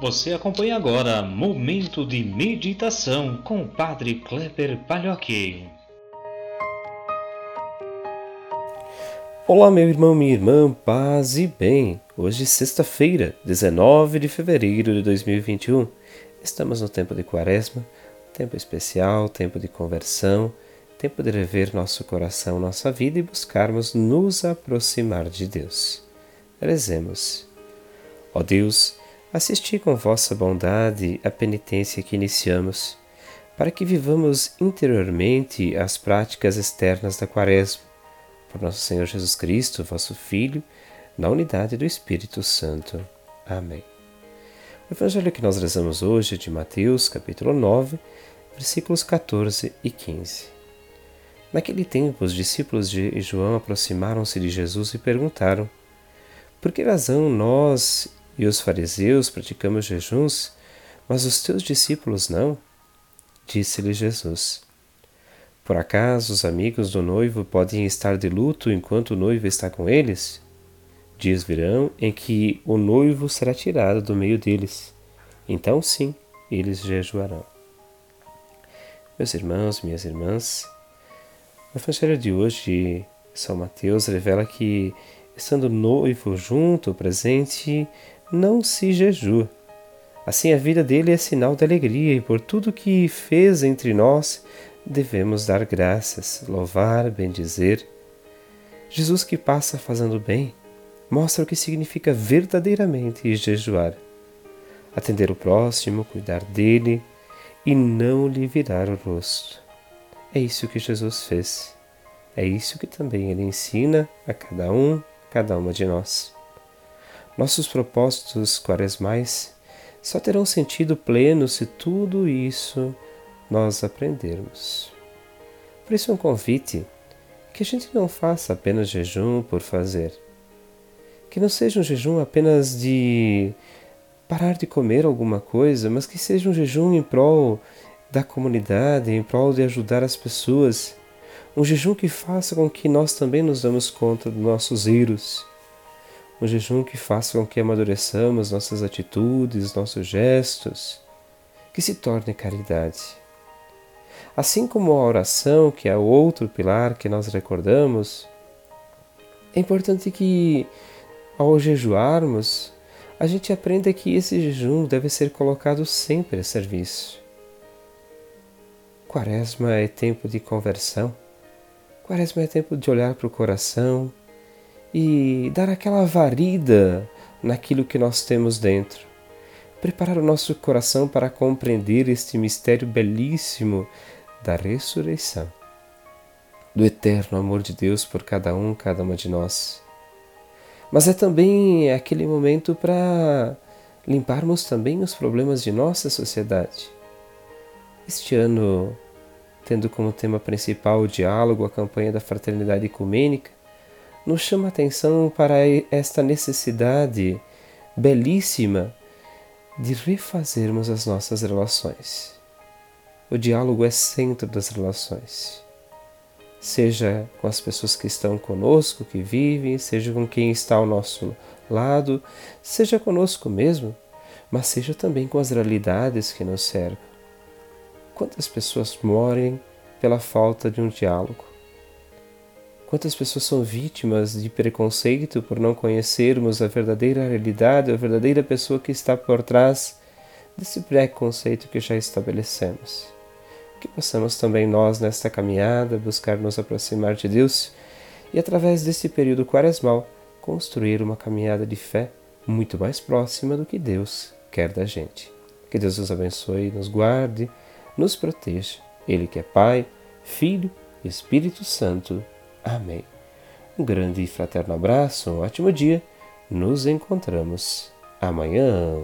Você acompanha agora Momento de Meditação com o Padre Kleber Palhoque. Olá, meu irmão, minha irmã, paz e bem. Hoje, sexta-feira, 19 de fevereiro de 2021. Estamos no tempo de Quaresma, tempo especial, tempo de conversão, tempo de rever nosso coração, nossa vida e buscarmos nos aproximar de Deus. Rezemos. Ó Deus, Assisti com vossa bondade a penitência que iniciamos, para que vivamos interiormente as práticas externas da Quaresma, por nosso Senhor Jesus Cristo, vosso Filho, na unidade do Espírito Santo. Amém. O evangelho que nós rezamos hoje é de Mateus, capítulo 9, versículos 14 e 15. Naquele tempo, os discípulos de João aproximaram-se de Jesus e perguntaram: Por que razão nós e os fariseus praticamos jejuns, mas os teus discípulos não? Disse-lhe Jesus. Por acaso os amigos do noivo podem estar de luto enquanto o noivo está com eles? Dias virão em que o noivo será tirado do meio deles. Então, sim, eles jejuarão. Meus irmãos, minhas irmãs, o Evangelho de hoje, São Mateus, revela que, estando noivo junto, presente, não se jejua. Assim, a vida dele é sinal de alegria e por tudo que fez entre nós devemos dar graças, louvar, bendizer. Jesus que passa fazendo bem mostra o que significa verdadeiramente jejuar. Atender o próximo, cuidar dele e não lhe virar o rosto. É isso que Jesus fez. É isso que também ele ensina a cada um, cada uma de nós. Nossos propósitos quaresmais só terão sentido pleno se tudo isso nós aprendermos. Por isso, é um convite que a gente não faça apenas jejum por fazer. Que não seja um jejum apenas de parar de comer alguma coisa, mas que seja um jejum em prol da comunidade, em prol de ajudar as pessoas. Um jejum que faça com que nós também nos damos conta dos nossos erros um jejum que faça com que amadureçamos nossas atitudes, nossos gestos, que se torne caridade. Assim como a oração, que é outro pilar que nós recordamos, é importante que, ao jejuarmos, a gente aprenda que esse jejum deve ser colocado sempre a serviço. Quaresma é tempo de conversão. Quaresma é tempo de olhar para o coração, e dar aquela varida naquilo que nós temos dentro. Preparar o nosso coração para compreender este mistério belíssimo da ressurreição, do eterno amor de Deus por cada um, cada uma de nós. Mas é também aquele momento para limparmos também os problemas de nossa sociedade. Este ano, tendo como tema principal o diálogo, a campanha da fraternidade ecumênica, nos chama atenção para esta necessidade belíssima de refazermos as nossas relações. O diálogo é centro das relações. Seja com as pessoas que estão conosco, que vivem, seja com quem está ao nosso lado, seja conosco mesmo, mas seja também com as realidades que nos cercam. Quantas pessoas morrem pela falta de um diálogo? Quantas pessoas são vítimas de preconceito por não conhecermos a verdadeira realidade, a verdadeira pessoa que está por trás desse preconceito que já estabelecemos. Que possamos também nós, nesta caminhada, buscar nos aproximar de Deus e, através desse período quaresmal, construir uma caminhada de fé muito mais próxima do que Deus quer da gente. Que Deus nos abençoe, nos guarde, nos proteja. Ele que é Pai, Filho e Espírito Santo. Amém. Um grande e fraterno abraço, um ótimo dia. Nos encontramos amanhã.